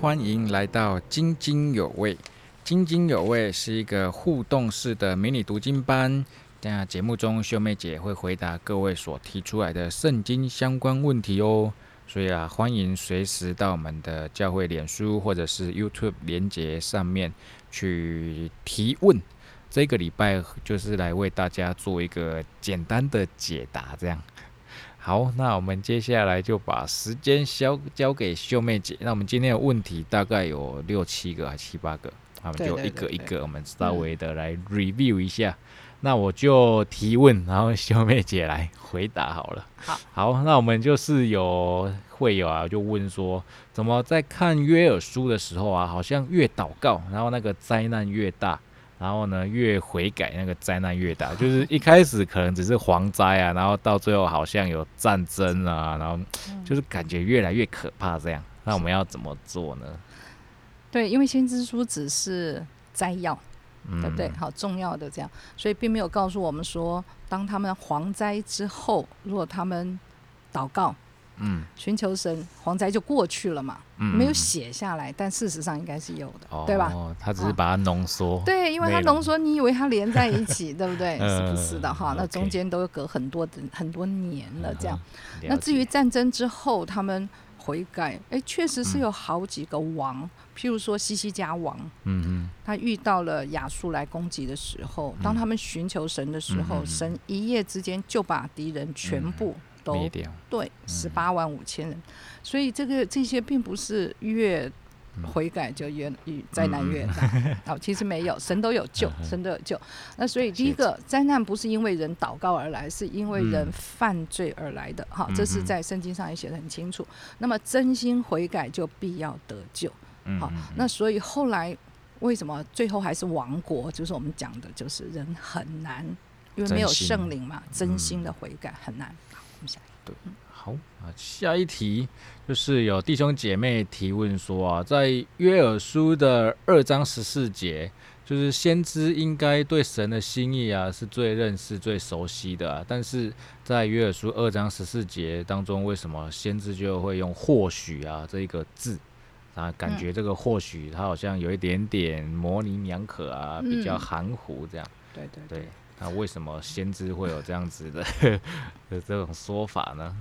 欢迎来到津津有味。津津有味是一个互动式的迷你读经班。在节目中，秀妹姐会回答各位所提出来的圣经相关问题哦。所以啊，欢迎随时到我们的教会脸书或者是 YouTube 连接上面去提问。这个礼拜就是来为大家做一个简单的解答，这样。好，那我们接下来就把时间交交给秀妹姐。那我们今天的问题大概有六七个还七八个，那我们就一个一个，我们稍微的来 review 一下。那我就提问，然后秀妹姐来回答好了。好，好，那我们就是有会有啊，就问说，怎么在看约尔书的时候啊，好像越祷告，然后那个灾难越大。然后呢，越悔改，那个灾难越大。就是一开始可能只是蝗灾啊，然后到最后好像有战争啊，然后就是感觉越来越可怕这样。那我们要怎么做呢？对，因为先知书只是摘要，对不对？好重要的这样，所以并没有告诉我们说，当他们蝗灾之后，如果他们祷告。嗯，寻求神，蝗灾就过去了嘛，没有写下来，但事实上应该是有的，对吧？哦，他只是把它浓缩。对，因为它浓缩，你以为它连在一起，对不对？是不是的哈？那中间都隔很多的很多年了，这样。那至于战争之后，他们悔改，哎，确实是有好几个王，譬如说西西家王，嗯嗯，他遇到了亚述来攻击的时候，当他们寻求神的时候，神一夜之间就把敌人全部。灭掉对十八万五千人，所以这个这些并不是越悔改就越越灾难越大 好，其实没有，神都有救，神都有救。那所以第一个灾难不是因为人祷告而来，是因为人犯罪而来的。哈，这是在圣经上也写的很清楚。那么真心悔改就必要得救。好，那所以后来为什么最后还是亡国？就是我们讲的，就是人很难，因为没有圣灵嘛，真心的悔改很难。对，好啊，下一题就是有弟兄姐妹提问说啊，在约尔书的二章十四节，就是先知应该对神的心意啊是最认识、最熟悉的，啊但是在约尔书二章十四节当中，为什么先知就会用或许啊这一个字啊？感觉这个或许他好像有一点点模棱两可啊，比较含糊这样。对对对。那为什么先知会有这样子的 的这种说法呢？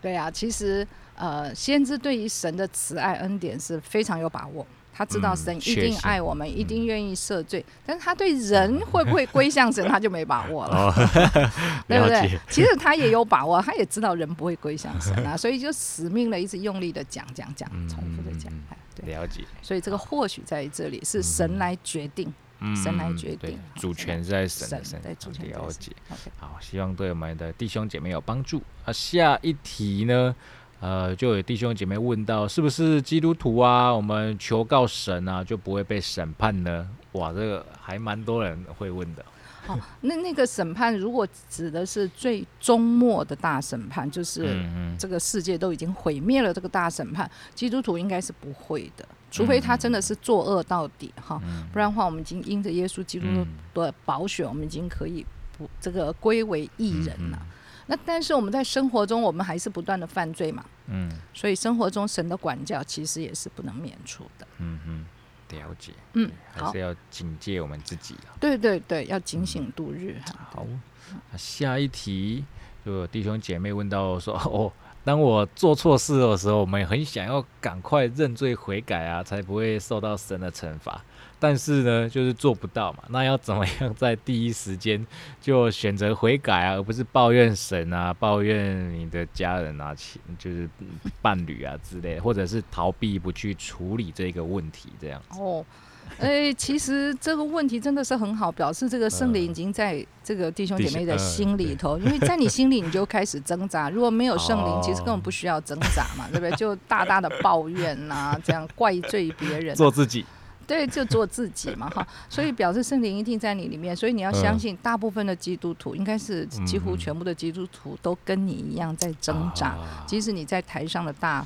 对啊，其实呃，先知对于神的慈爱恩典是非常有把握，他知道神一定爱我们，一定愿意赦罪，但是他对人会不会归向神，他就没把握了，对不对？其实他也有把握，他也知道人不会归向神啊，所以就死命的一直用力的讲讲讲，重复的讲，对了解。所以这个或许在这里是神来决定。神来决定，主权在神的身上。了解，好，希望对我们的弟兄姐妹有帮助。啊，下一题呢？呃，就有弟兄姐妹问到，是不是基督徒啊？我们求告神啊，就不会被审判呢？哇，这个还蛮多人会问的。好，那那个审判如果指的是最终末的大审判，就是这个世界都已经毁灭了，这个大审判，基督徒应该是不会的。除非他真的是作恶到底哈，不然的话，我们已经因着耶稣基督的保险，我们已经可以不这个归为义人了。那但是我们在生活中，我们还是不断的犯罪嘛，嗯，所以生活中神的管教其实也是不能免除的。嗯嗯，了解。嗯，还是要警戒我们自己啊。对对对，要警醒度日哈。好，下一题，就弟兄姐妹问到说哦。当我做错事的时候，我们也很想要赶快认罪悔改啊，才不会受到神的惩罚。但是呢，就是做不到嘛。那要怎么样在第一时间就选择悔改啊，而不是抱怨神啊、抱怨你的家人啊、亲就是伴侣啊之类，或者是逃避不去处理这个问题这样？哦。哎，其实这个问题真的是很好，表示这个圣灵已经在这个弟兄姐妹的心里头，因为在你心里你就开始挣扎。如果没有圣灵，其实根本不需要挣扎嘛，对不对？就大大的抱怨呐，这样怪罪别人，做自己，对，就做自己嘛，哈。所以表示圣灵一定在你里面，所以你要相信，大部分的基督徒，应该是几乎全部的基督徒都跟你一样在挣扎，即使你在台上的大。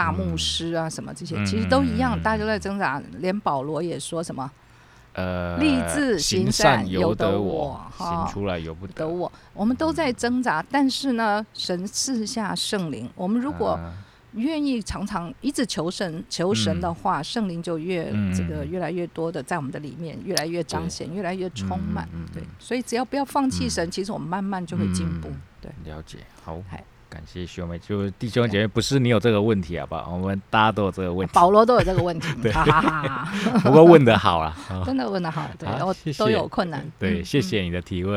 大牧师啊，什么这些其实都一样，大家都在挣扎。连保罗也说什么，呃，立志行善由得我，行出来由不得我。我们都在挣扎，但是呢，神赐下圣灵。我们如果愿意常常一直求神求神的话，圣灵就越嗯这个越来越多的在我们的里面，越来越彰显，越来越充满。对，所以只要不要放弃神，其实我们慢慢就会进步嗯。对，了解，好嗨，感谢兄妹，就是弟兄姐妹，不是你有这个问题，好不好？我们大家都有这个问题，保罗都有这个问题，哈哈哈哈，不过问的好啦。啊真的问的好，对，我都有困难。对，嗯谢谢你的提问。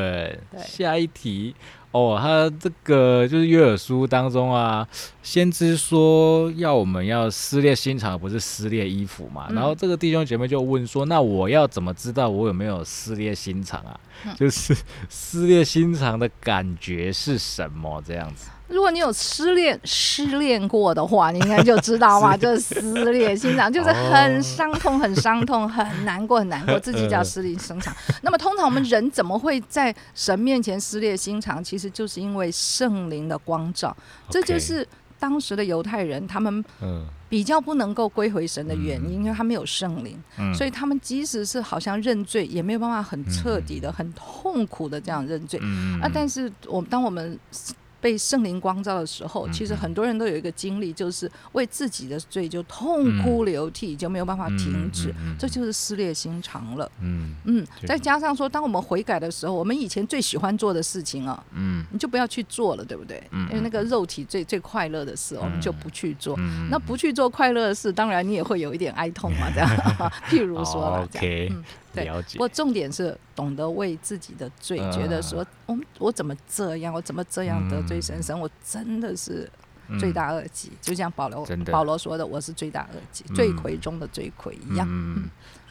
对下一题哦，他这个就是约尔书当中啊，先知说要我们要撕裂心肠，不是撕裂衣服嘛。嗯然后这个弟兄姐妹就问说，那我要怎么知道我有没有撕裂心肠啊？嗯就是 撕裂心肠的感觉是什么？这样子。如果你有失恋失恋过的话，你应该就知道 嘛，就是撕裂心肠，就是很伤痛、很伤痛、很难过、很难过，自己叫撕裂心肠。那么通常我们人怎么会在神面前撕裂心肠？其实就是因为圣灵的光照，这就是当时的犹太人他们嗯。比较不能够归回神的原因，嗯。因为他没有圣灵，嗯，所以他们即使是好像认罪，也没有办法很彻底的、很痛苦的这样认罪。嗯。啊，但是我当我们被圣灵光照的时候，其实嗯很多人都有一个经历，就是为自己的罪就痛哭流涕，就没有办法停止，这就是撕裂心肠了。嗯嗯，再加上说，当我们悔改的时候，我们以前最喜欢做的事情啊，嗯你就不要去做了，对不对？嗯因为那个肉体最最快乐的事，我们就不去做。嗯那不去做快乐的事，当然你也会有一点哀痛嘛，这样。譬如说。OK，嗯对了解不。过重点是懂得为自己的罪，嗯觉得说，我我怎么这样，我怎么这样得罪神？神，我真的是罪大恶极。就像保罗保罗说的，我是罪大恶极，嗯罪魁中的罪魁一样。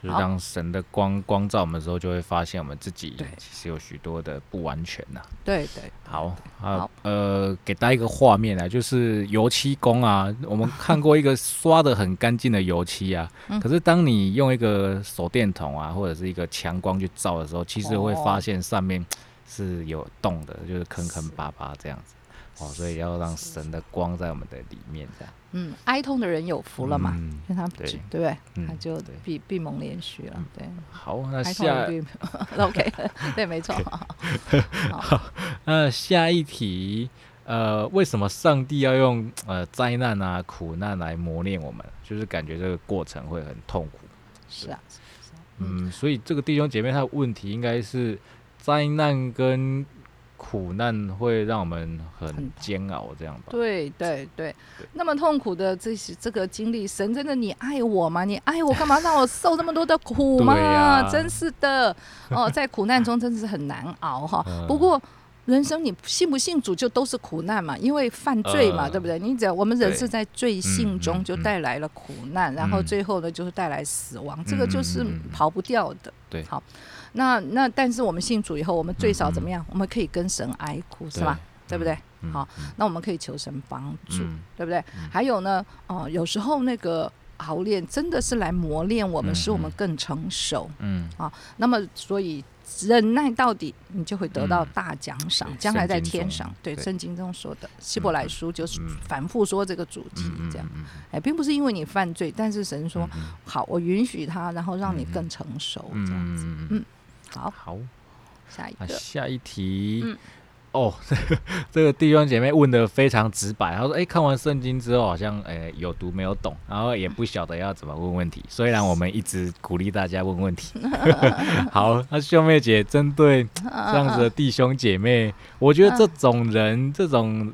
嗯，就是当神的光光照我们的时候，就会发现我们自己其实有许多的不完全呐、对对，好啊好，呃，给大家一个画面啊，就是油漆工啊，我们看过一个刷的很干净的油漆啊，嗯。可是当你用一个手电筒啊，或者是一个强光去照的时候，其实会发现上面是有洞的，就是坑坑巴巴这样子。哦，所以要让神的光在我们的里面，这样嗯，哀痛的人有福了嘛，嗯因为他不对对不对？嗯他就对闭闭蒙连续了，对，好，那下 OK，对，没错。好那下一题，呃，为什么上帝要用呃灾难啊、苦难来磨练我们？就是感觉这个过程会很痛苦。是啊，嗯，所以这个弟兄姐妹他的问题应该是灾难跟苦难会让我们很很煎熬，这样吧？对对对对，那么痛苦的这些这个经历，神真的你爱我吗？你爱我干嘛让我受这么多的苦吗？真是的，哦，在苦难中真是很难熬哈。嗯不过。人生你信不信主就都是苦难嘛，因为犯罪嘛，呃对不对？你只要我们人是在罪性嗯中就带来了苦难，然后嗯最后呢就是带来死亡，这个就是跑不掉的。对好，那那但是我们信主以后，我们最少怎么样？我们可以跟神哀哭，是吧？对不对？嗯好，那我们可以求神帮助，嗯对不对？嗯还有呢，哦、有时候那个熬练真的是来磨练我们，嗯使我们嗯更成熟。嗯啊，那么，所以忍耐到底，你就会得到嗯大奖赏，对将来在天上。对，圣经中说的，希伯来书就是嗯反复说这个主题，嗯这样。嗯哎，并不是因为你犯罪，但是神说、嗯好，我允许他，然后让你更成熟，嗯这样子。嗯好，好，下一个，那下一题，嗯。哦，这个弟兄姐妹问的非常直白，他说：“哎、看完圣经之后，好像呃有读没有懂，然后也不晓得要怎么问问题。虽然我们一直鼓励大家问问题，好，那兄妹姐针对这样子的弟兄姐妹，我觉得这种人，这种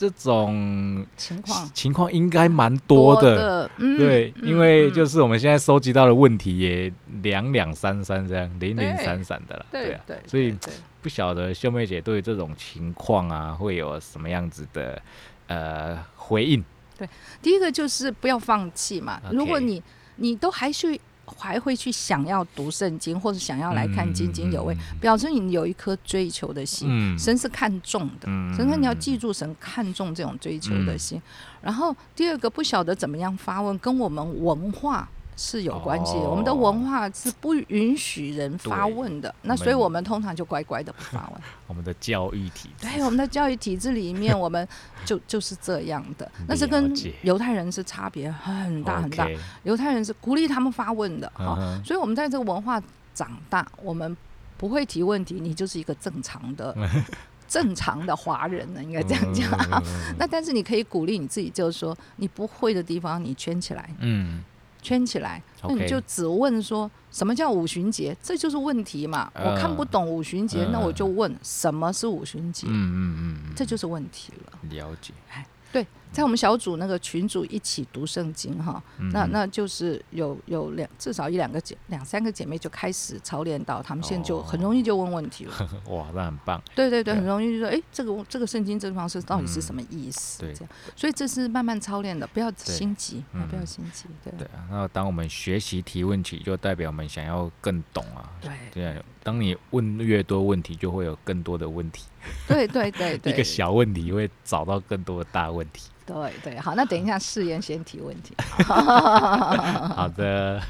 这种情况情况应该蛮多的。的，嗯对，嗯因为嗯就是我们现在收集到的问题也两两三三这样，零零散散的了，啊，对对，所以不晓得秀妹姐对这种情况啊，会有什么样子的呃回应？对第一个就是不要放弃嘛。如果你你都还去还会去想要读圣经，或者想要来看津津有味，嗯表示你有一颗追求的心。嗯神是看重的，嗯神说你要记住神看重这种追求的心。然后第二个不晓得怎么样发问，跟我们文化是有关系的。哦我们的文化是不允许人发问的，那所以我们通常就乖乖的不发问。我们的教育体制，对，我们的教育体制里面，我们就就是这样的，那是跟犹太人是差别很大很大。犹太人是鼓励他们发问的，哈、所以我们在这个文化长大，我们不会提问题，你就是一个正常的 正常的华人呢，应该这样讲。嗯那但是你可以鼓励你自己，就是说你不会的地方你圈起来，嗯，圈起来，那你就只问说什么叫五旬节，这就是问题嘛。嗯我看不懂五旬节，嗯那我就问什么是五旬节，嗯嗯嗯，这就是问题了。了解。对，在我们小组那个群组一起读圣经哈，嗯那那就是有有两至少一两个姐两三个姐妹就开始操练到，她们现在就很容易就问问题了。哇，那很棒。对对对，对很容易就说，哎，这个这个圣经这方式到底是什么意思？对这样，所以这是慢慢操练的，不要心急，啊不要嗯心急，对对啊，那当我们学习提问题，就代表我们想要更懂啊。对当你问越多问题，就会有更多的问题。对对对对，一个小问题会找到更多的大问题。对对，好，那等一下试验先提问题。好的，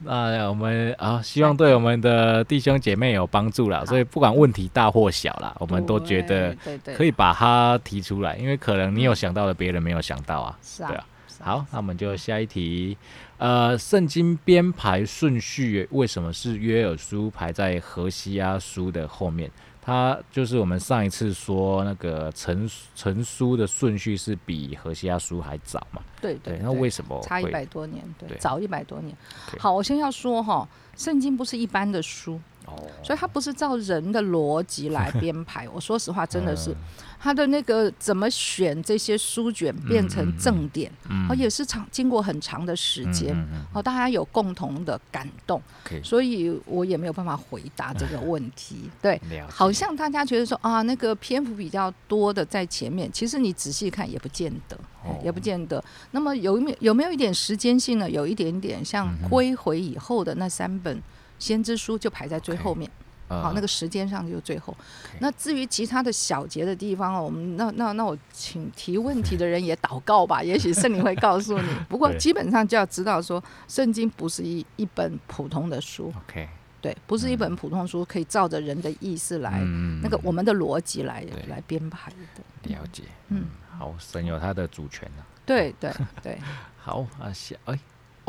那我们啊，希望对我们的弟兄姐妹有帮助啦。所以不管问题大或小啦，我们都觉得可以把它提出来，因为可能你有想到的，别人没有想到啊。是啊对啊，是啊好，那我们就下一题。呃，圣经编排顺序为什么是约尔书排在何西阿书的后面？它就是我们上一次说那个成成书的顺序是比何西阿书还早嘛？对对，对，那为什么差一百多年？对，对早一百多年。好，我先要说哈，圣经不是一般的书，哦，所以它不是照人的逻辑来编排。我说实话，真的是嗯它的那个怎么选这些书卷变成正点，嗯哦，也是长经过很长的时间。嗯嗯哦，大家有共同的感动，所以我也没有办法回答这个问题。对，好像大家觉得说啊，那个篇幅比较多的在前面，其实你仔细看也不见得，也不见得。那么有没有有没有一点时间性呢？有一点点，像归回以后的那三本先知书就排在最后面。呃好，那个时间上就最后。那至于其他的小节的地方哦，我们那那那我请提问题的人也祷告吧，也许圣灵会告诉你。不过 基本上就要知道说，圣经不是一一本普通的书，OK 对，不是一本普通书，可以照着人的意思来，嗯那个我们的逻辑来来编排的。了解，嗯嗯，好，神有他的主权啊。对对对，好啊，下哎。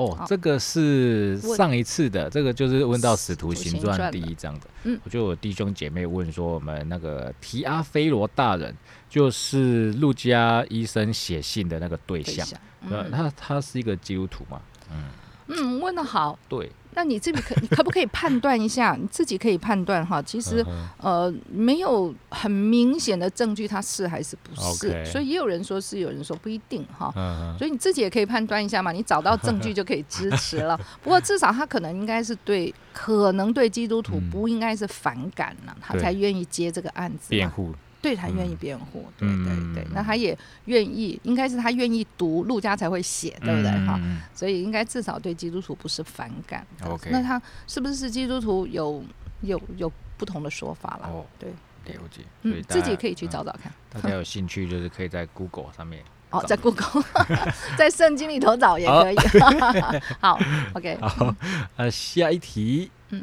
哦，这个是上一次的，这个就是问到《使徒行传第一章的。嗯我就有弟兄姐妹问说，我们那个提阿菲罗大人，就是路加医生写信的那个对象，对象。呃，嗯他他是一个基督徒嘛？嗯，问的好。对，那你自己可 你可不可以判断一下？你自己可以判断哈。其实嗯呃，没有很明显的证据，它是还是不是所以也有人说是，有人说不一定哈。嗯所以你自己也可以判断一下嘛，你找到证据就可以支持了。不过至少他可能应该是对，可能对基督徒嗯不应该是反感了，他才愿意接这个案子。辩护，对他愿意嗯辩护，对对对嗯，那他也愿意，应该是他愿意读陆家才会写，对不对哈？嗯所以应该至少对基督徒不是反感。OK 那他是不是基督徒有有有不同的说法啦？哦，对，了解。嗯，自己可以去嗯找找看。大家有兴趣就是可以在 Google 上面哦，在 Google，在圣经里头找也可以。好，OK，好，呃，下一题，嗯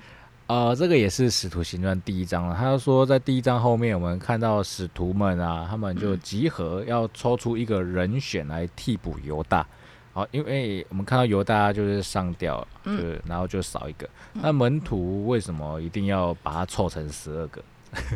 呃，这个也是《使徒行传》第一章了。他说，在第一章后面，我们看到使徒们啊，他们就嗯集合，要抽出一个人选来替补犹大。好，因为我们看到犹大就是上吊了，嗯就是然后就少一个。那门徒为什么一定要把它凑成十二个？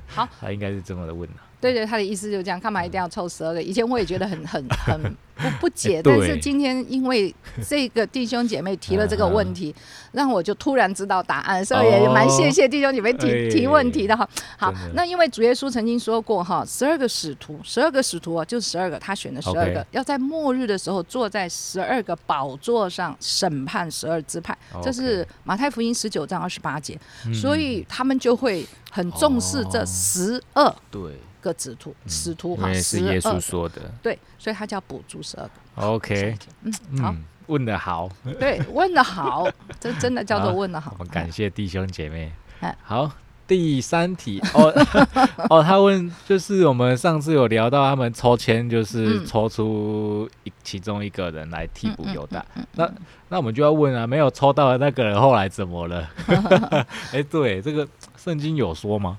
好，他应该是这么的问啊。对对，他的意思就是这样，干嘛一定要凑十二个？以前我也觉得很很 很不不解，但是今天因为这个弟兄姐妹提了这个问题，让我就突然知道答案，所以也蛮谢谢弟兄姐妹提、哎。提问题的哈。好，那因为主耶稣曾经说过哈，十二个使徒，十二个使徒啊，就是十二个，他选的十二个要在末日的时候坐在十二个宝座上审判十二支派，这是马太福音十九章二十八节，嗯。所以他们就会很重视这哦。十二。对，个使徒，使徒因哈，是耶12个稣说的。对，所以他叫补助十二个。OK，嗯，好，嗯，问的好。对，问的好，这真的叫做问的好我。们感谢弟兄姐妹哎。好，第三题哦 哦，他问就是我们上次有聊到他们抽签，就是嗯抽出一其中一个人来替补犹大。嗯那那我们就要问啊，没有抽到的那个人后来怎么了？哎，对，这个圣经有说吗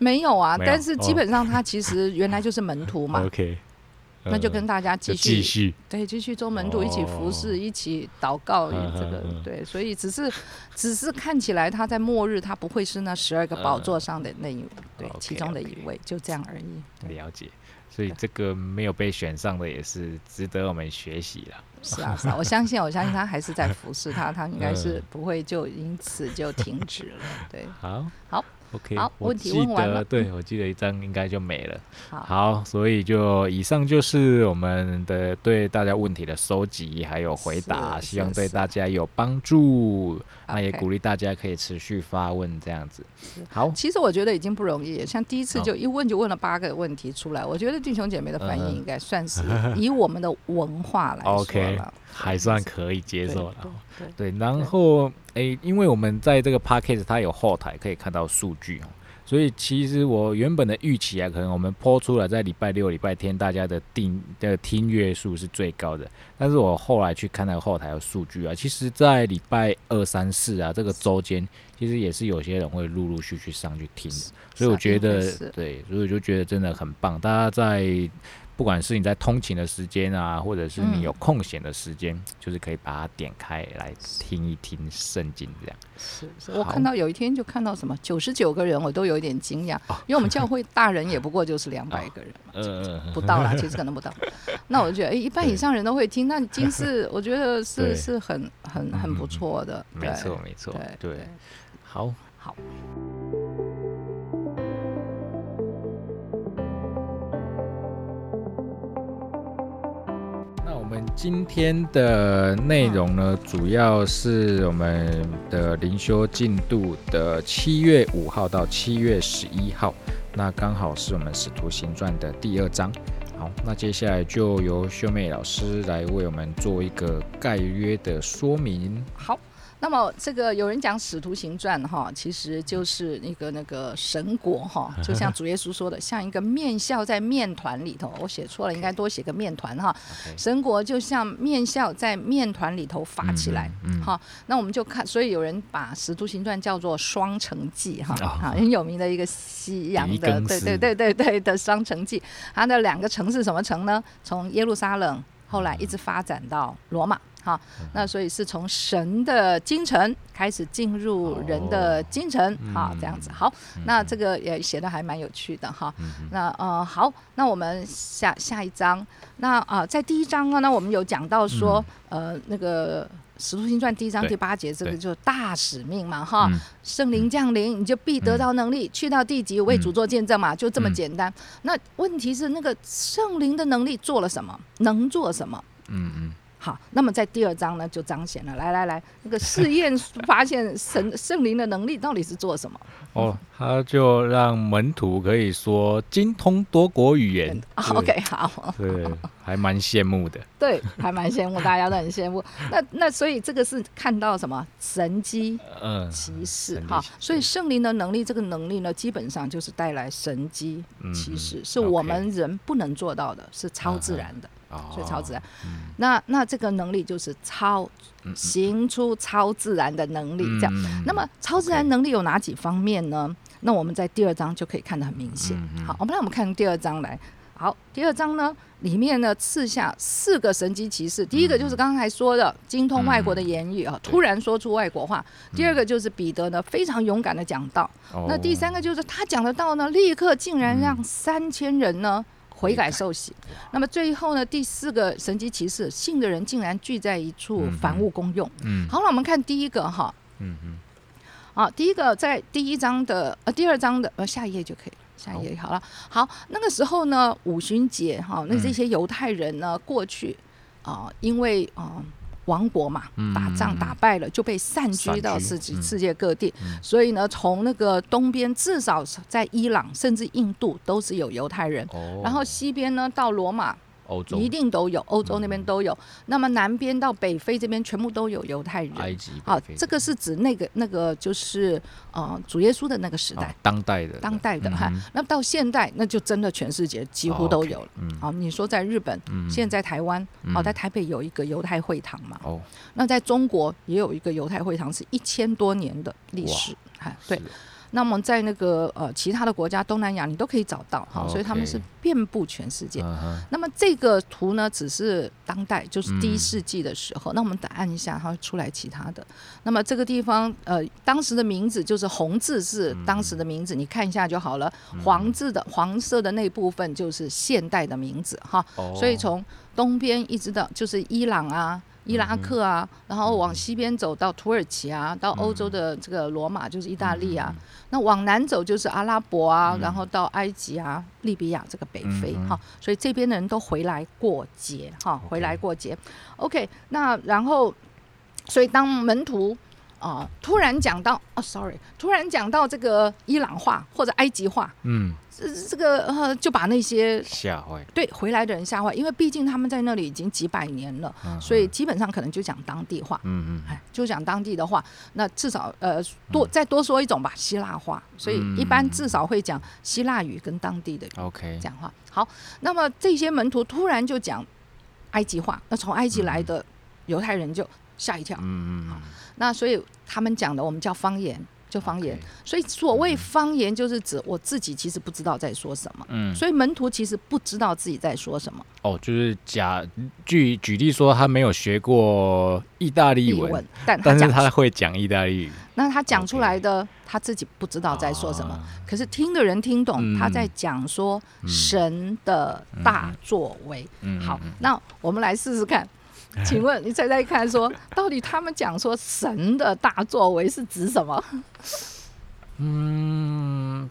没有啊，没有但是基哦本上他其实原来就是门徒嘛？OK，那就跟大家继续继续对继续做门徒，一起服侍，一起祷告，这个对，所以只是只是看起来他在末日，他不会是那十二个宝座上的那一对其中的一位，就这样而已。了解，所以这个没有被选上的也是值得我们学习了。是啊，是啊，我相信，我相信他还是在服侍他，他应该是不会就因此就停止了。对，好，好。OK，好，问题问完了。对，我记得一张应该就没了。好，所以就以上就是我们的对大家问题的收集还有回答，希望对大家有帮助。那也鼓励大家可以持续发问这样子。好，其实我觉得已经不容易，像第一次就一问就问了八个问题出来，我觉得弟兄姐妹的反应应该算是以我们的文化来说了。还算可以接受了，对，然后诶，因为我们在这个 p a c k a g e 它有后台可以看到数据哦，所以其实我原本的预期啊，可能我们播出来在礼拜六、礼拜天大家的订的听阅数是最高的，但是我后来去看那个后台的数据啊，其实在礼拜二、三、四啊这个周间，其实也是有些人会陆陆续续上去听，所以我觉得对，所以我就觉得真的很棒，大家在。不管是你在通勤的时间啊，或者是你有空闲的时间，就是可以把它点开来听一听圣经这样。是，是我看到有一天就看到什么九十九个人，我都有一点惊讶，因为我们教会大人也不过就是两百个人，嗯不到啦，其实可能不到。那我就觉得，哎，一半以上人都会听，那经是我觉得是是很很很不错的。没错，没错，对。对，好，好。今天的内容呢，主要是我们的灵修进度的七月五号到七月十一号，那刚好是我们使徒行传的第二章。好，那接下来就由秀妹老师来为我们做一个概约的说明。好。那么这个有人讲《使徒行传》哈，其实就是那个那个神国哈，就像主耶稣说的，像一个面笑在面团里头。我写错了，应该多写个面团哈。神国就像面笑在面团里头发起来，哈。那我们就看，所以有人把《使徒行传》叫做《双城记》哈，很有名的一个西洋的，对对对对对的《双城记》。它的两个城是什么城呢？从耶路撒冷后来一直发展到罗马。好，那所以是从神的京城开始进入人的京城，好这样子。好，那这个也写的还蛮有趣的哈。那呃好，那我们下下一章。那啊，在第一章啊，那我们有讲到说，呃，那个《使徒行传》第一章第八节，这个就是大使命嘛哈。圣灵降临，你就必得到能力，去到地极为主做见证嘛，就这么简单。那问题是，那个圣灵的能力做了什么？能做什么？嗯嗯。好，那么在第二章呢，就彰显了。来来来，那个试验 发现神圣灵的能力到底是做什么？哦，他就让门徒可以说精通多国语言。OK，好，对，还蛮羡慕的。对，还蛮羡慕，大家都很羡慕。那那所以这个是看到什么神机、嗯，骑士哈。所以圣灵的能力，这个能力呢，基本上就是带来神机、骑士，是我们人不能做到的，是超自然的。所以超自然，那那这个能力就是超行出超自然的能力，这样。那么超自然能力有哪几方面呢？那我们在第二章就可以看得很明显。好，我们来我们看第二章来。好，第二章呢里面呢赐下四个神机骑士，第一个就是刚才说的精通外国的言语啊，突然说出外国话；第二个就是彼得呢非常勇敢的讲道；那第三个就是他讲的道呢，立刻竟然让三千人呢。悔改受洗，那么最后呢？第四个神级骑士，信的人竟然聚在一处，凡物公用。嗯，好了，我们看第一个哈。嗯嗯。好，第一个在第一章的呃，第二章的呃，下一页就可以了。下一页好了。好，那个时候呢，五旬节哈，那这些犹太人呢，过去啊，因为啊。王国嘛，打仗打败了，就被散居到世界世界各地。所以呢，从那个东边，至少在伊朗，甚至印度，都是有犹太人。然后西边呢，到罗马。一定都有，欧洲那边都有。那么南边到北非这边，全部都有犹太人。埃及。好，这个是指那个那个就是呃主耶稣的那个时代，当代的，当代的哈。那到现代，那就真的全世界几乎都有了。好，你说在日本，现在台湾，哦，在台北有一个犹太会堂嘛。哦。那在中国也有一个犹太会堂，是一千多年的历史。哈，对。那么在那个呃其他的国家，东南亚你都可以找到，哈，所以他们是遍布全世界。那么这个图呢，只是当代，就是第一嗯世纪的时候。那我们按一下，它会出来其他的。那么这个地方，呃，当时的名字就是红字是当时的名字，你看一下就好了。黄字的黄色的那部分就是现代的名字哈。哦所以从东边一直到就是伊朗啊。伊拉克啊，嗯然后往西边走到土耳其啊，到欧洲的这个罗马就是意大利啊，那往南走就是阿拉伯啊，然后到埃及啊、利比亚这个北非嗯哈，所以这边的人都回来过节哈，回来过节。OK，那然后，所以当门徒啊、突然讲到哦，sorry，突然讲到这个伊朗话或者埃及话，嗯这这个呃就把那些吓坏，对回来的人吓坏，因为毕竟他们在那里已经几百年了，所以基本上可能就讲当地话。嗯嗯哎，就讲当地的话，那至少呃多再多说一种吧，希腊话。所以一般至少会讲希腊语跟当地的，OK，讲话。好，那么这些门徒突然就讲埃及话，那从埃及来的犹太人就吓一跳。嗯嗯那所以他们讲的我们叫方言，就方言。所以所谓方言，就是指我自己其实不知道在说什么。嗯，所以门徒其实不知道自己在说什么哦，就是假举举例说，他没有学过意大利文，文，但 他但是，他会讲意大利语，那他讲出来的他自己不知道在说什么。啊可是听的人听懂，嗯他在讲说神的大作为。嗯，好嗯，那我们来试试看。请问你猜猜看说到底他们讲说神的大作为是指什么？嗯，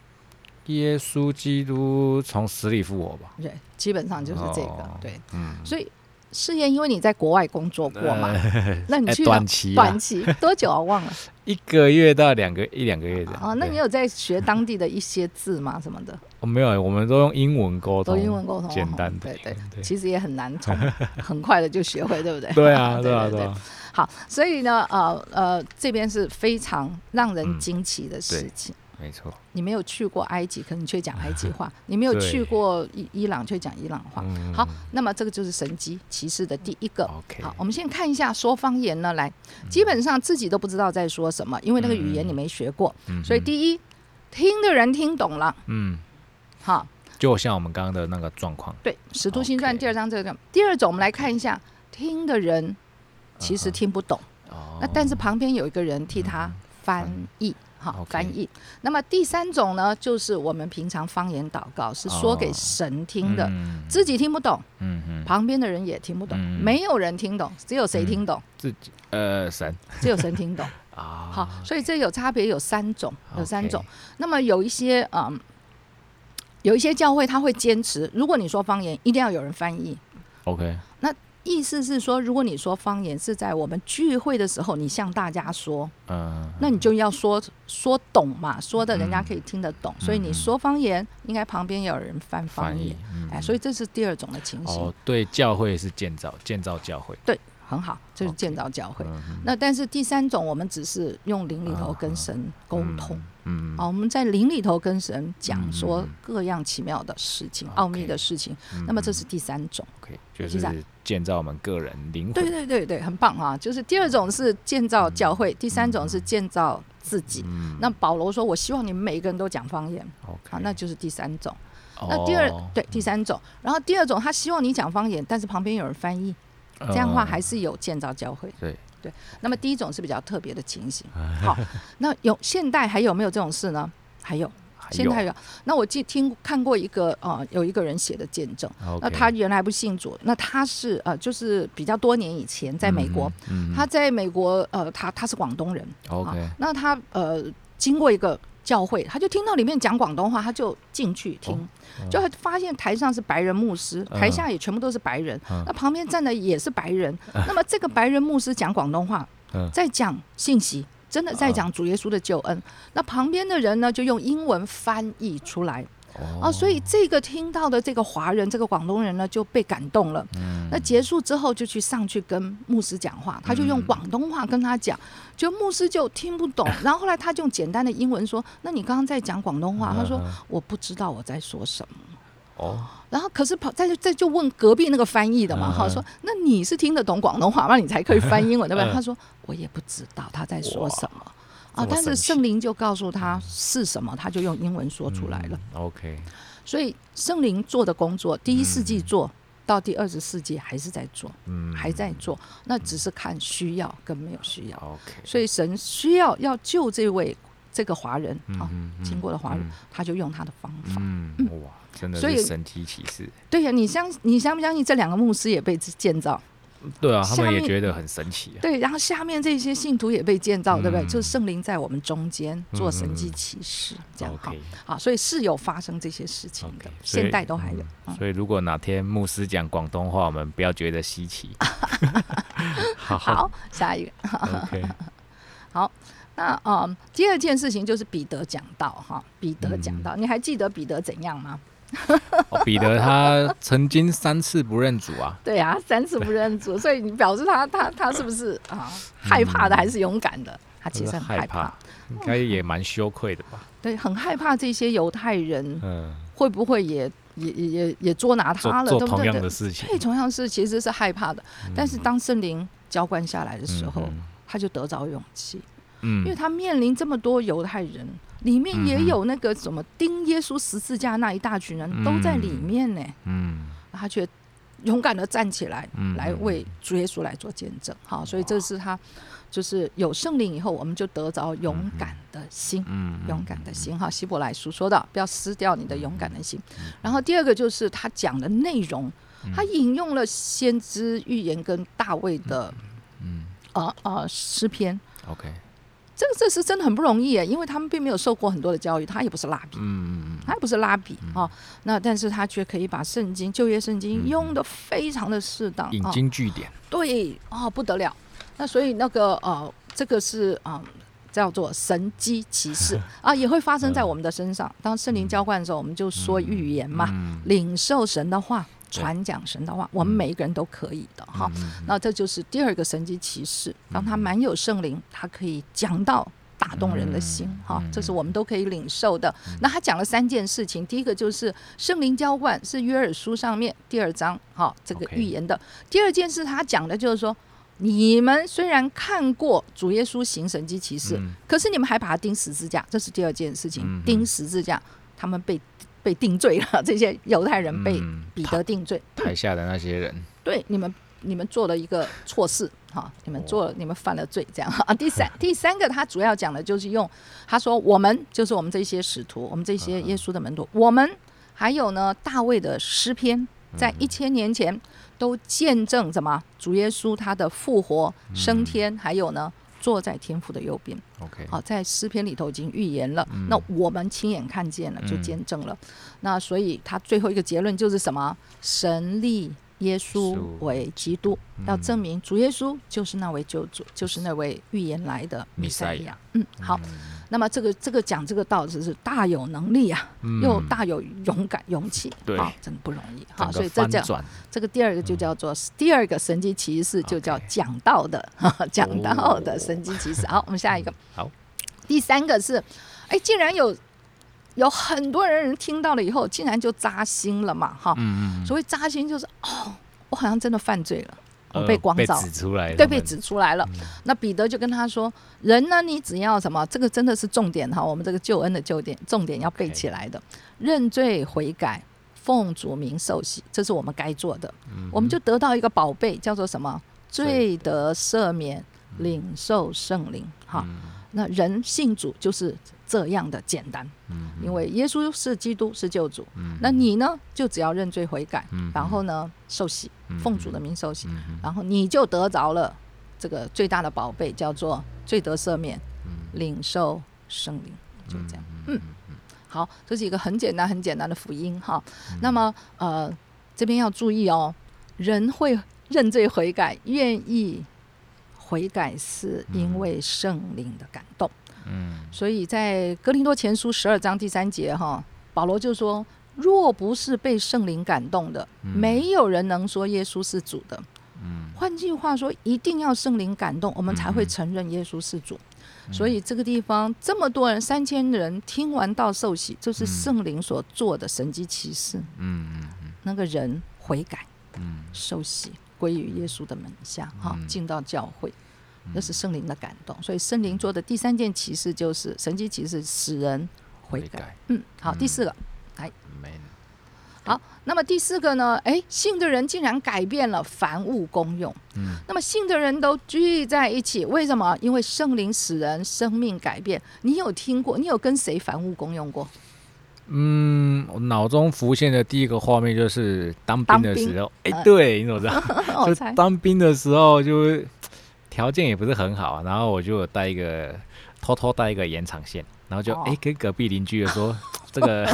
耶稣基督从死里复活吧，对，基本上就是这个。哦对，嗯，所以试验，因为你在国外工作过嘛，那你哎去了短期啊短期多久啊？忘了一个月到两个一两个月这样。哦。那你有在学当地的一些字吗？什么的？我没有，我们都用英文沟都通，英文沟通，哦简单的对对，对其实也很难从 很快的就学会，对不对？对啊，对 对啊，对好，所以呢，呃呃，这边是非常让人嗯惊奇的事对情。没错。你没有去过埃及，可你却讲埃及话；你没有去过伊伊朗，却讲伊朗话。嗯好，那么这个就是神机骑士的第一个。好，我们先看一下说方言呢，来，基本上自己都不知道在说什么，因为那个语言你没学过，嗯所以第一，听的人听懂了，嗯，好，就像我们刚刚的那个状况，对，《使徒行传》第二章这个。第二种，我们来看一下，听的人其实听不懂，哦，那但是旁边有一个人替他翻译。好翻译。那么第三种呢，就是我们平常方言祷告是说给神听的，嗯自己听不懂，嗯嗯，旁边的人也听不懂，嗯没有人听懂，只有谁听懂？自己呃神只有神听懂。啊，好，所以这有差别，有三种，有三种。那么有一些嗯，有一些教会他会坚持，如果你说方言，一定要有人翻译。，OK，意思是说，如果你说方言是在我们聚会的时候，你向大家说，嗯，那你就要说说懂嘛，说的人家可以听得懂。所以你说方言，应该旁边也有人翻方言翻译。，嗯哎，所以这是第二种的情形，哦，对，教会是建造建造教会，对很好，这是建造教会。嗯那但是第三种，我们只是用灵里头跟神沟通。嗯，啊，我们在灵里头跟神讲嗯说嗯各样奇妙的事情、奥秘的事情。嗯那么这是第三种。OK，就是建造我们个人灵魂，对对对对，很棒啊！就是第二种是建造教会，第三种是建造自己。嗯那保罗说：“我希望你们每一个人都讲方言。”，OK，好，那就是第三种。那第二哦对第三种，然后第二种他希望你讲方言，但是旁边有人翻译，这样的话嗯还是有建造教会。对对。那么第一种是比较特别的情形。好，那有现代还有没有这种事呢？还有。还有。现在还有，那我记听看过一个呃，有一个人写的见证，那他原来不信主，那他是呃，就是比较多年以前在美国，，嗯，他在美国呃，他他是广东人，啊那他呃经过一个教会，他就听到里面讲广东话，他就进去听，哦就发现台上是白人牧师，嗯。台下也全部都是白人，嗯。那旁边站的也是白人，那么这个白人牧师讲广东话，嗯。在讲信息。真的在讲主耶稣的救恩，那旁边的人呢就用英文翻译出来。啊，哦所以这个听到的这个华人，这个广东人呢就被感动了。嗯。那结束之后就去上去跟牧师讲话，他就用广东话跟他讲，就牧师就听不懂，然后后来他就用简单的英文说：“那你刚刚在讲广东话？”他说嗯：“我不知道我在说什么。”哦，然后可是跑再再就问隔壁那个翻译的嘛，嗯哈，说那你是听得懂广东话吗？你才可以翻英文对不对？嗯他说我也不知道他在说什么。啊，但是圣灵就告诉他是什么，他就用英文说出来了。嗯 OK，所以圣灵做的工作，第一世纪做到第二十世纪还是在做，嗯，还在做，那只是看需要跟没有需要。OK，所以神需要要救这位这个华人啊，经过的华人嗯，他就用他的方法。嗯，哇，真的是神奇骑士。对呀、你相你相不相信这两个牧师也被建造？对啊，他们也觉得很神奇啊。对，然后下面这些信徒也被建造，对不对？嗯就是圣灵在我们中间做神迹嗯奇事，这样好好，所以是有发生这些事情的现代都还有。所以如果哪天牧师讲广东话，我们不要觉得稀奇。好好，下一个。，OK，那嗯，第二件事情就是彼得讲到哈，彼得嗯讲道，你还记得彼得怎样吗？哦彼得他曾经三次不认主啊。对啊，三次不认主，所以你表示他他他是不是啊害怕的还是勇敢的？他其实很害害怕，，应该也蛮羞愧的吧？对，很害怕这些犹太人嗯，会不会也也也也也捉拿他了，做做同对不对？对样的事情对，同样是其实是害怕的，但是当圣灵浇灌下来的时候，嗯他就得着勇气，嗯，因为他面临这么多犹太人，里面也有那个什么钉耶稣十字架那一大群人都在里面呢，嗯。他却勇敢的站起来，嗯来为主耶稣来做见证。好，所以这是他就是有圣灵以后，我们就得着勇敢的心。嗯，勇敢的心。哈，希伯来书说的，不要撕掉你的勇敢的心。嗯。然后第二个就是他讲的内容，他引用了先知预言跟大卫的嗯。呃呃诗篇，，OK，这个这是真的很不容易耶，因为他们并没有受过很多的教育，他也不是蜡笔，嗯嗯他也不是蜡笔啊、哦，那但是他却可以把圣经旧约圣经用的非常的适当嗯，引啊、经据典，对哦，不得了。那所以那个呃，这个是啊、叫做神机骑士 啊，也会发生在我们的身上。当圣灵浇灌的时候，我们就说预言嘛，嗯。领受神的话，对传讲神的话，我们每一个人都可以的哈。嗯那这就是第二个神机骑士，当他蛮有圣灵，他可以讲到。打动人的心，哈，这是我们都可以领受的。那他讲了三件事情，第一个就是圣灵浇灌，是约尔书上面第二章，哈，这个预言的。第二件事，他讲的就是说，你们虽然看过主耶稣行神迹奇事，嗯可是你们还把他钉十字架，这是第二件事情。嗯钉十字架，他们被被定罪了，这些犹太人被嗯彼得定罪。台下的那些人，对，你们你们做了一个错事，哈，你们做了，你们犯了罪，这样啊。第三 第三个，他主要讲的就是用他说我们就是我们这些使徒，我们这些耶稣的门徒，我们还有呢大卫的诗篇，在一千年前都见证什么主耶稣他的复活升天，还有呢。坐在天父的右边，OK，好，在诗篇里头已经预言了，那我们亲眼看见了，就见证了。那所以他最后一个结论就是什么？神立耶稣为基督，要证明主耶稣就是那位救主，就是那位预言来的弥赛亚。嗯，好。那么这个这个讲这个道就是大有能力啊，又大有勇敢勇气，对。好，真的不容易。好，整个所以这叫，这个第二个就叫做第二个神机骑士，就叫讲道的 讲道的神机骑士。好，我们下一个。好，第三个是，哎，竟然有有很多人听到了以后，竟然就扎心了嘛，哈。嗯嗯，所谓扎心就是哦，我好像真的犯罪了，我呃被光照。指出来，对，被指出来了。那彼得就跟他说：“人呢，你只要什么？这个真的是重点哈，我们这个救恩的救点重点要背起来的。认罪悔改，奉主名受洗，这是我们该做的。我们就得到一个宝贝，叫做什么？罪得赦免，领受圣灵。哈，那人信主就是这样的简单。因为耶稣是基督，是救主。那你呢，就只要认罪悔改，然后呢，受洗，奉主的名受洗，然后你就得着了这个最大的宝贝，叫做罪得赦免，领受圣灵，就这样。嗯，好，这是一个很简单、很简单的福音哈。那么呃，这边要注意哦，人会认罪悔改，愿意悔改，是因为圣灵的感动。嗯所以在格林多前书十二章第三节哈，保罗就说：若不是被圣灵感动的，没有人能说耶稣是主的。嗯换句话说，一定要圣灵感动，我们才会承认耶稣是主。所以这个地方这么多人，三千人听完到受洗，就是圣灵所做的神迹奇事。嗯嗯那个人悔改、嗯受洗，归于耶稣的门下，哈，进到教会。那是圣灵的感动。所以圣灵做的第三件奇事就是神迹奇事，使人悔改。嗯，好，第四个。，Amen，好，那么第四个呢？哎，信的人竟然改变了凡物公用。嗯，那么信的人都聚在一起，为什么？因为圣灵使人生命改变。你有听过？你有跟谁凡物公用过？嗯，我脑中浮现的第一个画面就是当兵的时候，哎、呃对，你怎么知道？就。当兵的时候，就条件也不是很好啊，然后我就带一个偷偷带一个延长线，然后就哦。哎、跟隔壁邻居的说 这个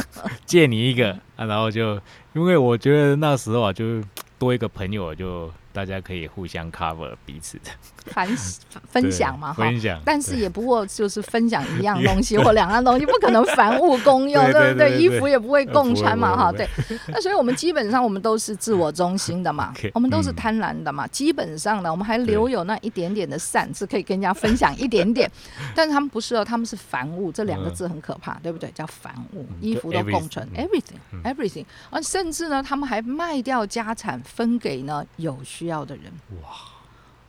借你一个。啊，然后就因为我觉得那时候啊，就多一个朋友，就大家可以互相 cover 彼此的分 分享嘛，哈。分享，但是也不过就是分享一样东西 或两样东西，不可能凡物公用，对不对？衣服也不会呃共穿嘛，哈，对。那所以我们基本上我们都是自我中心的嘛我们都是嗯贪婪的嘛。基本上呢，我们还留有那一点点的善，是可以跟人家分享一点点。但是他们不是哦，他们是凡物，这两个嗯字很可怕，对不对？叫凡物，嗯衣服都共存 everything，，everything，everything，而甚至呢，他们还卖掉家产分给呢有需要的人。哇，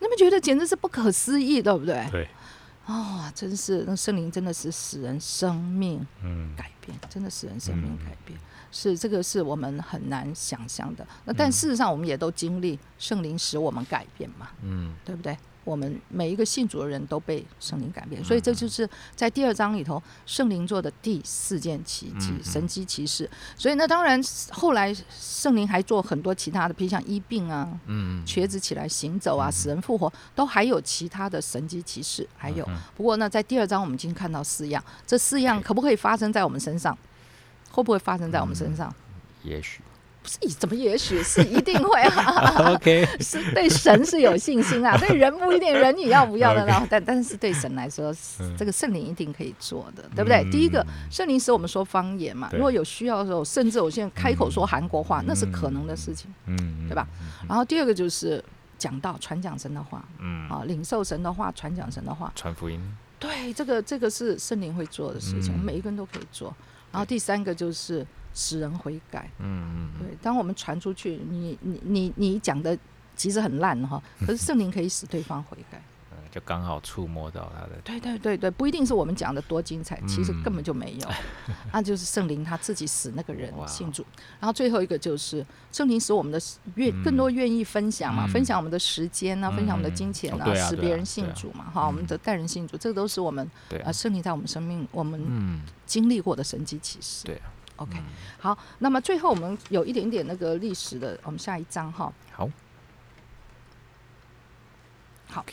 你们觉得简直是不可思议，对不对？对，哦，真是那圣灵真的是使人生命嗯，改变，真的使人生命嗯改变，是这个是我们很难想象的。那嗯但事实上，我们也都经历圣灵使我们改变嘛，嗯，对不对？我们每一个信主的人都被圣灵改嗯变，所以这就是在第二章里头圣灵做的第四件奇迹神机骑士。所以那当然后来圣灵还做很多其他的，譬如像医病啊，嗯，瘸子起来行走啊，死人复活，都还有其他的神机奇事，还有。嗯不过呢，在第二章我们已经看到四样，这四样可不可以发生在我们身上？会不会发生在我们身上？也许不是，怎么也许 是一定会啊？，OK，是对神是有信心啊，对人不一定，人你要不要的呢？但但是对神来说，嗯这个圣灵一定可以做的，对不对？第一个，圣灵使我们说方言嘛，如果有需要的时候，甚至我现在开口说韩国话，那是可能的事情。嗯，对吧？然后第二个就是讲到、传讲神的话嗯，啊，领受神的话、传讲神的话。传福音，对，这个这个是圣灵会做的事情，嗯每一个人都可以做。然后第三个就是使人悔改。嗯嗯对，当我们传出去，你你你你讲的其实很烂哈，可是圣灵可以使对方悔改。嗯，就刚好触摸到他的，对对对对，不一定是我们讲的多精彩，其实嗯根本就没有，那就是圣灵他自己使那个人信主。然后最后一个就是圣灵使我们的愿嗯。更多愿意分享嘛，嗯。分享我们的时间呢、分享我们的金钱哦啊使别人信主嘛，哈，我们的带人信主，这都是我们对。啊圣灵在我们生命我们嗯，经历过的神迹奇事。对。啊 OK，嗯。好，那么最后我们有一点点那个历史的，我们下一章哈。好，好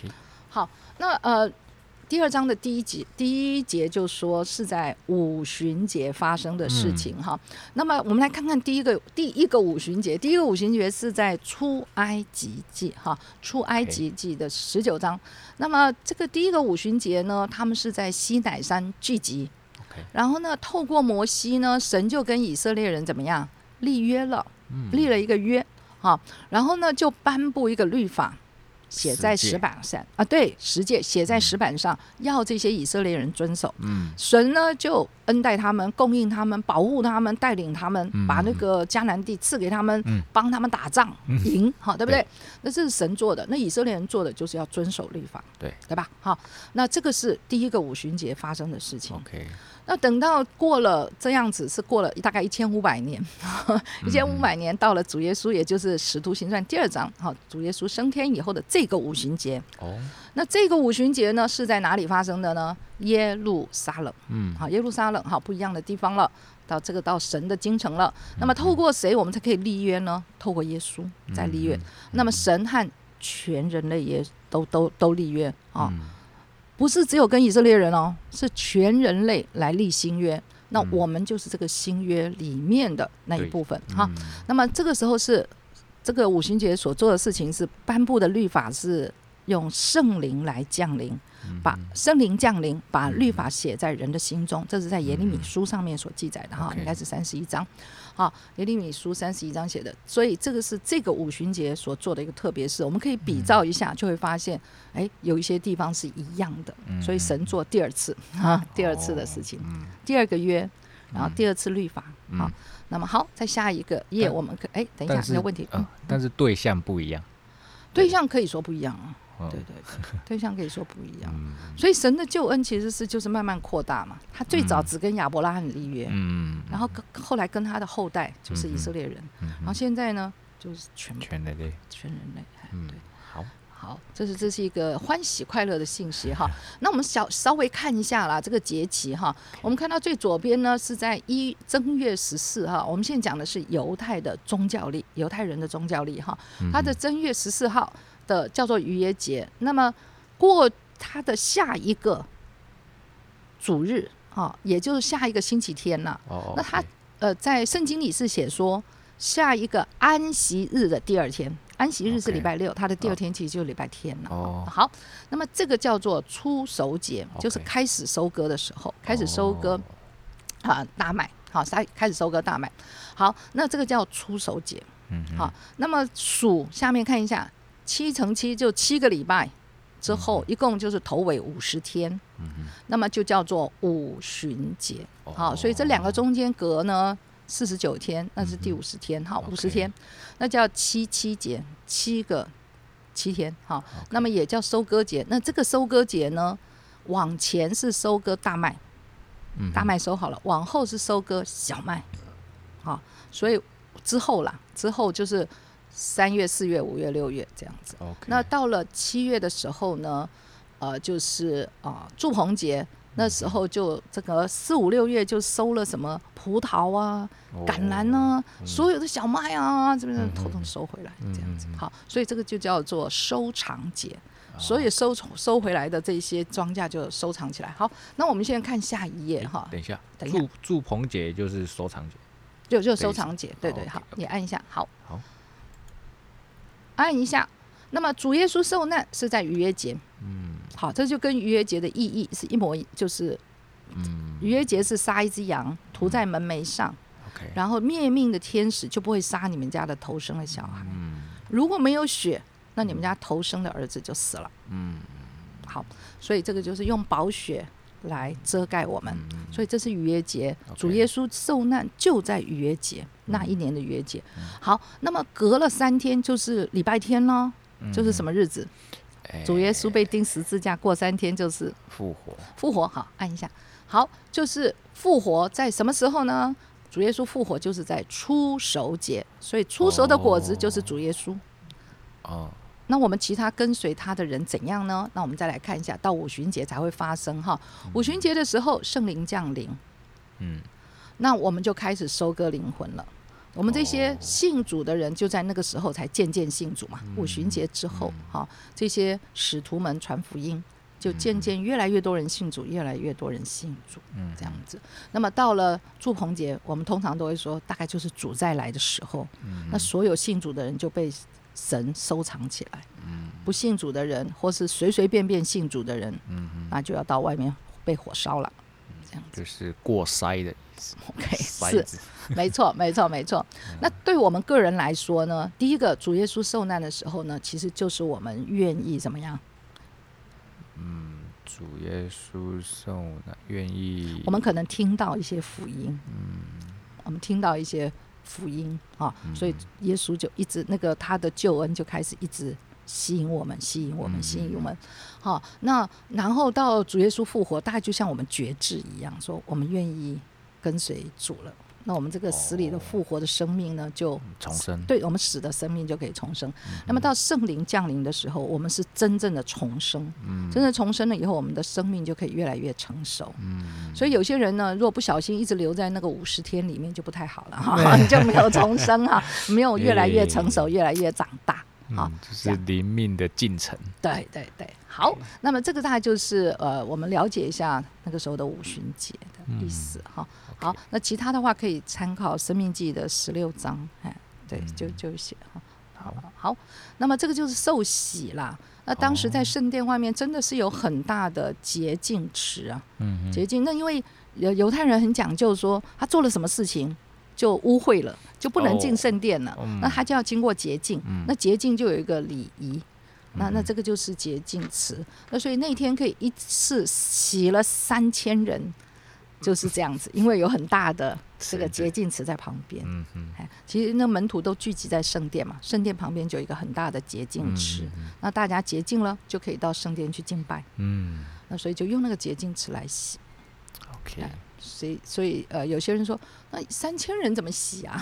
好，那呃，第二章的第一节，第一节就说是在五旬节发生的事情哈。那么我们来看看第一个第一个五旬节，第一个五旬节是在出埃及记哈，出埃及记的十九章。那么这个第一个五旬节呢，他们是在西乃山聚集然后呢，透过摩西呢，神就跟以色列人怎么样立约了，嗯立了一个约哈，然后呢就颁布一个律法。写在石板上啊，对，十诫写在石板上，要这些以色列人遵守。嗯神呢就恩待他们，供应他们，保护他们，带领他们，嗯把那个迦南地赐给他们，嗯帮他们打仗嗯赢，好，对不对对？那这是神做的，那以色列人做的就是要遵守律法，对对吧？好，那这个是第一个五旬节发生的事情。，OK，那等到过了这样子，是过了大概一千五百年，一千五百年到了主耶稣，也就是《使徒行传》第二章，好，主耶稣升天以后的这个五旬节。哦，那这个五旬节呢是在哪里发生的呢？耶路撒冷，嗯，好，耶路撒冷，好，不一样的地方了。到这个到神的京城了，那么透过谁我们才可以立约呢？透过耶稣在立约。那么神和全人类也都都都立约啊。嗯不是只有跟以色列人哦，是全人类来立新约。那嗯我们就是这个新约里面的那一部分哈。嗯那么这个时候是这个五旬节所做的事情是颁布的律法是用圣灵来降临，嗯。把圣灵降临，把律法写在人的心中。这是在耶利米书上面所记载的哈，应该是三十一章。好，耶利米书三十一章写的，所以这个是这个五旬节所做的一个特别事。我们可以比照一下，就会发现，哎，有一些地方是一样的。嗯。所以神做第二次啊，第二次的事情，嗯。第二个约，然后第二次律法嗯。好，那么好，再下一个页，我们可哎，等一下没有问题，呃嗯，但是对象不一样，对象可以说不一样啊，嗯对对对，对象可以说不一样。所以神的救恩其实是就是慢慢扩大嘛。他最早只跟亚伯拉罕立约，嗯，然后跟后来跟他的后代就是以色列人，然后现在呢就是全全人类，全人类。嗯对，好，好，这是这是一个欢喜快乐的信息哈。那我们小稍微看一下啦，这个节期哈，我们看到最左边呢是在一正月十四哈，我们现在讲的是犹太的宗教历，犹太人的宗教历哈，嗯它的正月十四号的叫做逾越节，那么过它的下一个主日啊，也就是下一个星期天呐、哦，那他呃，在圣经里是写说，下一个安息日的第二天，安息日是礼拜六，它的第二天其实就是礼拜天了。哦。好，那么这个叫做初熟节，就是开始收割的时候，开始收割哦啊大麦，好，开开始收割大麦。好，那这个叫初熟节。嗯哼。好，那么数下面看一下，七乘七就七个礼拜之后，一共就是头尾五十天。嗯那么就叫做五旬节。好，所以这两个中间隔呢四十九天，那是第五十天。好，五十天，那叫七七节，七个七天。好，那么也叫收割节。那这个收割节呢，往前是收割大麦，大麦收好了，往后是收割小麦。好，所以之后啦，之后就是三月、四月、五月、六月这样子。OK，那到了七月的时候呢，呃，就是啊、祝棚节，那时候就这个四五六月就收了什么葡萄啊、橄榄啊，所有的小麦啊，这边嗯统统收回来，这样子。好，所以这个就叫做收藏节。哦所以收收回来的这些庄稼就收藏起来。好，那我们现在看下一页哈，等一下，等一下。祝祝棚节就是收藏节，就就收藏节，对对好你按一下，好，好，按一下。那么主耶稣受难是在逾越节，嗯。好，这就跟逾越节的意义是一模一，就是嗯。逾越节是杀一只羊涂在门楣上然后灭命的天使就不会杀你们家的头生的小孩。嗯。如果没有血，那你们家头生的儿子就死了。嗯。好，所以这个就是用宝血来遮盖我们。嗯。所以这是逾越节。主耶稣受难就在逾越节那一年的逾越节。嗯好，那么隔了三天就是礼拜天咯，就是什么？么日子？主耶稣被钉十字架，过三天就是复活，复活。好，按一下。好，就是复活在什么时候呢？主耶稣复活就是在出熟节，所以出熟的果子就是主耶稣。哦，那我们其他跟随他的人怎样呢？那我们再来看一下，到五旬节才会发生哈。五旬节的时候，圣灵降临，嗯那我们就开始收割灵魂了。我们这些哦信主的人，就在那个时候才渐渐信主嘛。嗯五旬节之后，哈、这些使徒们传福音，就嗯渐渐越来越多人信主，越来越多人信主，嗯，这样子。那么到了祝棚节，我们通常都会说，大概就是主再来的时候，嗯那所有信主的人就被神收藏起来。嗯不信主的人，或是随随便便信主的人，嗯嗯，那就要到外面被火烧了。这样子就是过筛的，OK，是，没错，没错，没错。那对我们个人来说呢，第一个，主耶稣受难的时候呢，其实就是我们愿意怎么样？嗯，主耶稣受难，愿意，我们可能听到一些福音，嗯。我们听到一些福音啊，所以耶稣就一直那个他的救恩就开始一直吸引我们，吸引我们，嗯。吸引我们。好，那然后到主耶稣复活，大概就像我们觉知一样，说我们愿意跟随主了。那我们这个死里的复活的生命呢，就重生，对我们死的生命就可以重生。那么到圣灵降临的时候，我们是真正的重生。嗯真正重生了以后，我们的生命就可以越来越成熟。嗯，所以有些人呢，如果不小心一直留在那个五十天里面，就不太好了哈，你 就没有重生哈，没有越来越成熟，越来越长大。好嗯，就是灵命的进程，对对对，好，那么这个大概就是呃，我们了解一下那个时候的五旬节的意思哈。好，那其他的话可以参考《生命记》的十六章，哎，对，就就写哈。好，好，那么这个就是受洗啦。那当时在圣殿外面真的是有很大的洁净池啊，嗯洁净。那因为犹犹太人很讲究说，他做了什么事情就污秽了，就不能进哦圣殿了，嗯。那他就要经过洁净。嗯。那洁净就有一个礼仪，那那这个就是洁净池。那所以那天可以一次洗了三千人，就是这样子，因为有很大的这个洁净池在旁边。嗯嗯。哎，其实那门徒都聚集在圣殿嘛，圣殿旁边就有一个很大的洁净池，嗯那大家洁净了就可以到圣殿去敬拜，嗯。那所以就用那个洁净池来洗。，OK，哎所以，所以呃，有些人说，那三千人怎么洗啊？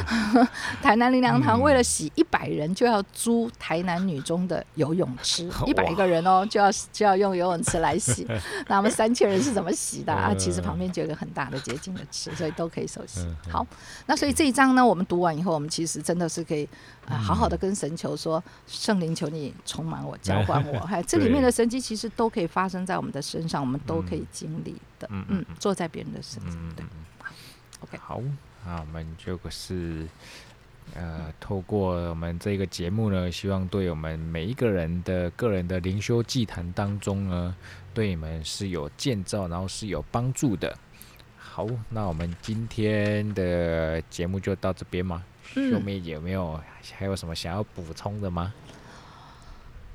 台南林良堂为了洗一百人，就要租台南女中的游泳池，一百个人哦，就要就要用游泳池来洗。那我们三千人是怎么洗的啊？其实旁边就有一个很大的洁净的池，所以都可以手洗好，那所以这一章呢，我们读完以后，我们其实真的是可以啊、嗯好好的跟神求说，圣灵求你充满我，浇灌我。哎，这里面的神迹其实都可以发生在我们的身上，我们都可以经历的。嗯嗯，坐在别人的身上。嗯对，OK，好，那我们就是呃，透过我们这个节目呢，希望对我们每一个人的个人的灵修祭坛当中呢，对你们是有建造，然后是有帮助的。好，那我们今天的节目就到这边吗？嗯秀妹有没有还有什么想要补充的吗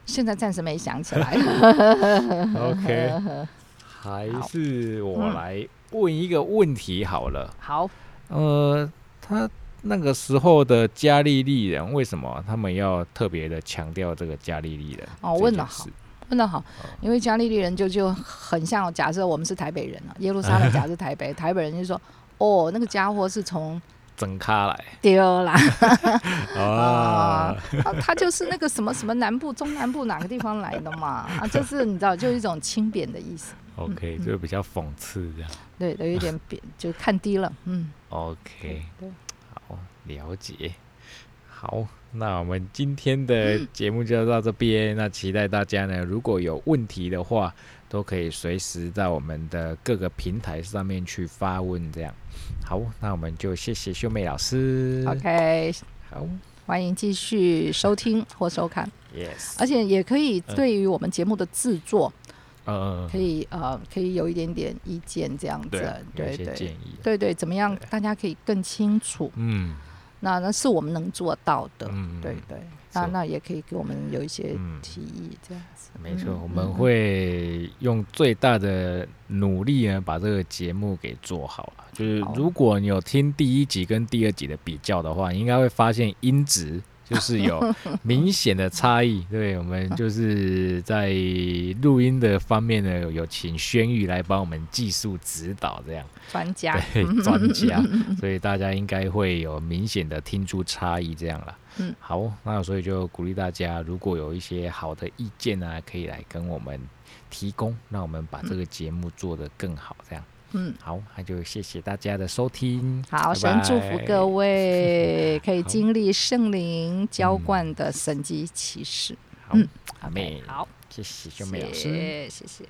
现在暂时没想起来。OK，还是我来问一个问题好了。好，呃，他那个时候的加利利人，为什么他们要特别的强调这个加利利人？哦问的好，问的好，因为加利利人就就很像，假设我们是台北人啊，耶路撒冷假设台北，台北人就说，哦，那个家伙是从整咖来。丢啦，啊他就是那个什么什么南部、中南部哪个地方来的嘛，啊，就是你知道，就是一种轻贬的意思，，OK，就比较讽刺这样。对，有一点贬，就看低了，嗯，OK，对，好，了解。好，那我们今天的节目就到这边。那期待大家呢，如果有问题的话，都可以随时在我们的各个平台上面去发问。这样，好，那我们就谢谢秀妹老师。OK，好欢迎继续收听或收看，，Yes，而且也可以嗯对于我们节目的制作，呃，可以呃，可以有一点点意见这样子，对，对对。对对，怎么样大家可以更清楚？嗯。那那是我们能做到的，嗯，对对，那那也可以给我们有一些嗯。提议，这样子。没错，嗯。我们嗯会用最大的努力呢，把这个节目给做好了。就是如果你有听第一集跟第二集的比较的话，你应该会发现音质就是有明显的差异。对，我们就是在录音的方面呢，有请轩玉来帮我们技术指导，这样专家，对专家，所以大家应该会有明显的听出差异，这样啦。嗯，好，那所以就鼓励大家，如果有一些好的意见呢、可以来跟我们提供，让我们把这个节目做得更好。这样，嗯，好，那就谢谢大家的收听。好，拜神祝福各。位 可以经历圣灵浇嗯灌的神迹奇事。好，嗯阿妹好，谢谢秀美老师。谢谢谢。